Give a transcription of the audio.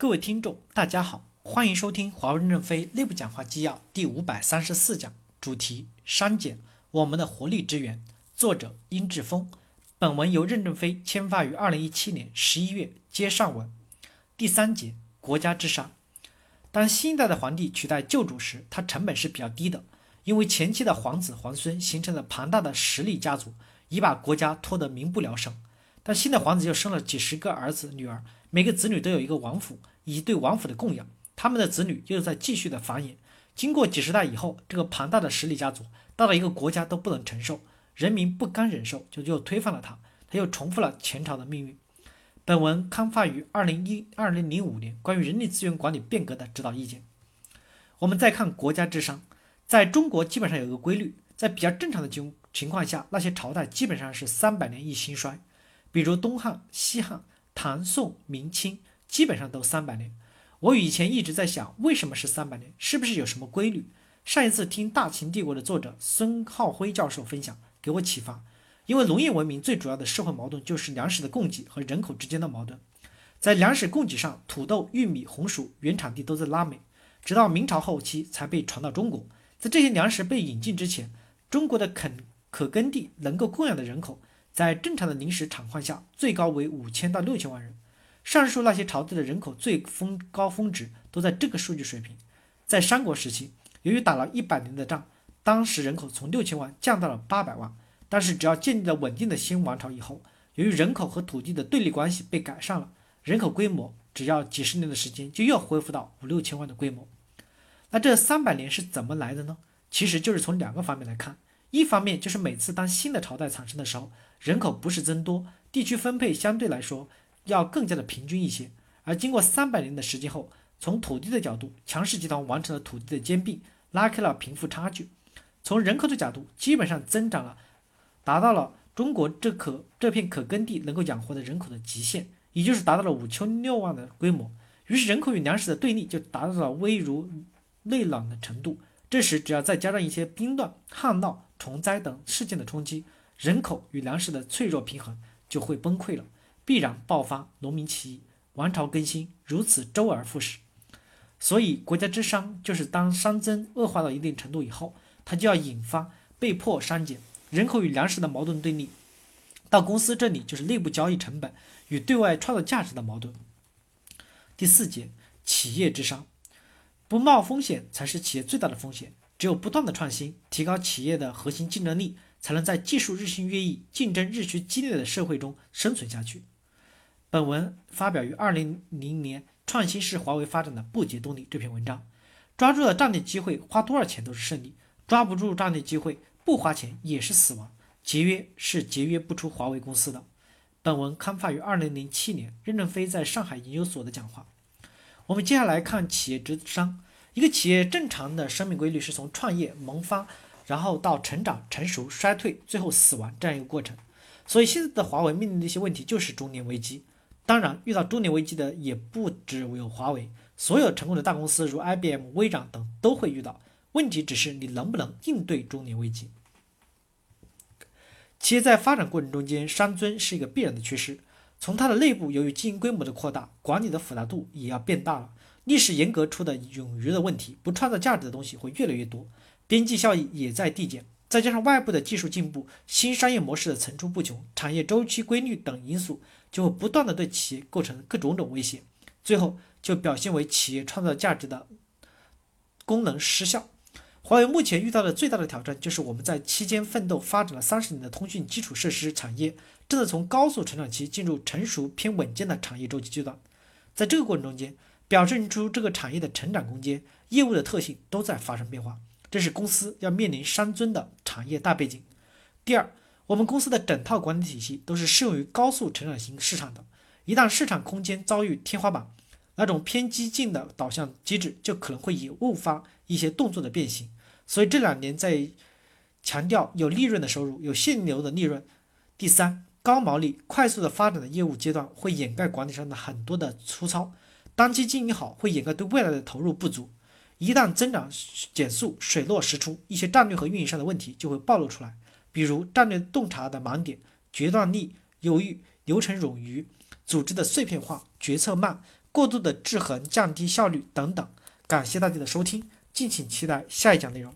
各位听众，大家好，欢迎收听华为任正非内部讲话纪要第五百三十四讲，主题删减我们的活力之源，作者殷志峰。本文由任正非签发于二零一七年十一月接上文。第三节，国家之上。当新一代的皇帝取代旧主时，他成本是比较低的，因为前期的皇子皇孙形成了庞大的实力家族，已把国家拖得民不聊生。但新的皇子又生了几十个儿子女儿，每个子女都有一个王府。以及对王府的供养，他们的子女又在继续的繁衍。经过几十代以后，这个庞大的实力家族到了一个国家都不能承受，人民不甘忍受，就又推翻了他，他又重复了前朝的命运。本文刊发于二零一二零零五年，关于人力资源管理变革的指导意见。我们再看国家之商，在中国基本上有一个规律，在比较正常的情情况下，那些朝代基本上是三百年一兴衰，比如东汉、西汉、唐、宋、明清。基本上都三百年。我以前一直在想，为什么是三百年？是不是有什么规律？上一次听《大秦帝国》的作者孙浩辉教授分享，给我启发。因为农业文明最主要的社会矛盾就是粮食的供给和人口之间的矛盾。在粮食供给上，土豆、玉米、红薯原产地都在拉美，直到明朝后期才被传到中国。在这些粮食被引进之前，中国的肯可耕地能够供养的人口，在正常的临时场况下，最高为五千到六千万人。上述那些朝代的人口最峰高峰值都在这个数据水平。在三国时期，由于打了一百年的仗，当时人口从六千万降到了八百万。但是只要建立了稳定的新王朝以后，由于人口和土地的对立关系被改善了，人口规模只要几十年的时间就又恢复到五六千万的规模。那这三百年是怎么来的呢？其实就是从两个方面来看，一方面就是每次当新的朝代产生的时候，人口不是增多，地区分配相对来说。要更加的平均一些，而经过三百年的时间后，从土地的角度，强势集团完成了土地的兼并，拉开了贫富差距；从人口的角度，基本上增长了，达到了中国这可这片可耕地能够养活的人口的极限，也就是达到了五千六万的规模。于是人口与粮食的对立就达到了危如内冷的程度。这时，只要再加上一些兵乱、旱涝、虫灾等事件的冲击，人口与粮食的脆弱平衡就会崩溃了。必然爆发农民起义，王朝更新，如此周而复始。所以，国家之商就是当商增恶化到一定程度以后，它就要引发被迫删减人口与粮食的矛盾对立。到公司这里就是内部交易成本与对外创造价值的矛盾。第四节，企业之商，不冒风险才是企业最大的风险。只有不断的创新，提高企业的核心竞争力，才能在技术日新月异、竞争日趋激烈的社会中生存下去。本文发表于二零零年，《创新是华为发展的不竭动力》这篇文章。抓住了战略机会，花多少钱都是胜利；抓不住战略机会，不花钱也是死亡。节约是节约不出华为公司的。本文刊发于二零零七年，任正非在上海研究所的讲话。我们接下来看企业之商。一个企业正常的生命规律是从创业萌发，然后到成长、成熟、衰退，最后死亡这样一个过程。所以现在的华为面临的一些问题就是中年危机。当然，遇到中年危机的也不只有华为，所有成功的大公司如 IBM、微软等都会遇到。问题只是你能不能应对中年危机。企业在发展过程中间，商尊是一个必然的趋势。从它的内部，由于经营规模的扩大，管理的复杂度也要变大了。历史严格出的冗余的问题，不创造价值的东西会越来越多，边际效益也在递减。再加上外部的技术进步、新商业模式的层出不穷、产业周期规律等因素，就会不断的对企业构成各种种威胁，最后就表现为企业创造价值的功能失效。华为目前遇到的最大的挑战，就是我们在期间奋斗发展了三十年的通讯基础设施产业，正在从高速成长期进入成熟偏稳健的产业周期阶段。在这个过程中间，表现出这个产业的成长空间、业务的特性都在发生变化。这是公司要面临商尊的产业大背景。第二，我们公司的整套管理体系都是适用于高速成长型市场的。一旦市场空间遭遇天花板，那种偏激进的导向机制就可能会引误发一些动作的变形。所以这两年在强调有利润的收入，有现流的利润。第三，高毛利、快速的发展的业务阶段会掩盖管理上的很多的粗糙，当期经营好会掩盖对未来的投入不足。一旦增长减速，水落石出，一些战略和运营上的问题就会暴露出来，比如战略洞察的盲点、决断力犹豫、流程冗余、组织的碎片化、决策慢、过度的制衡降低效率等等。感谢大家的收听，敬请期待下一讲内容。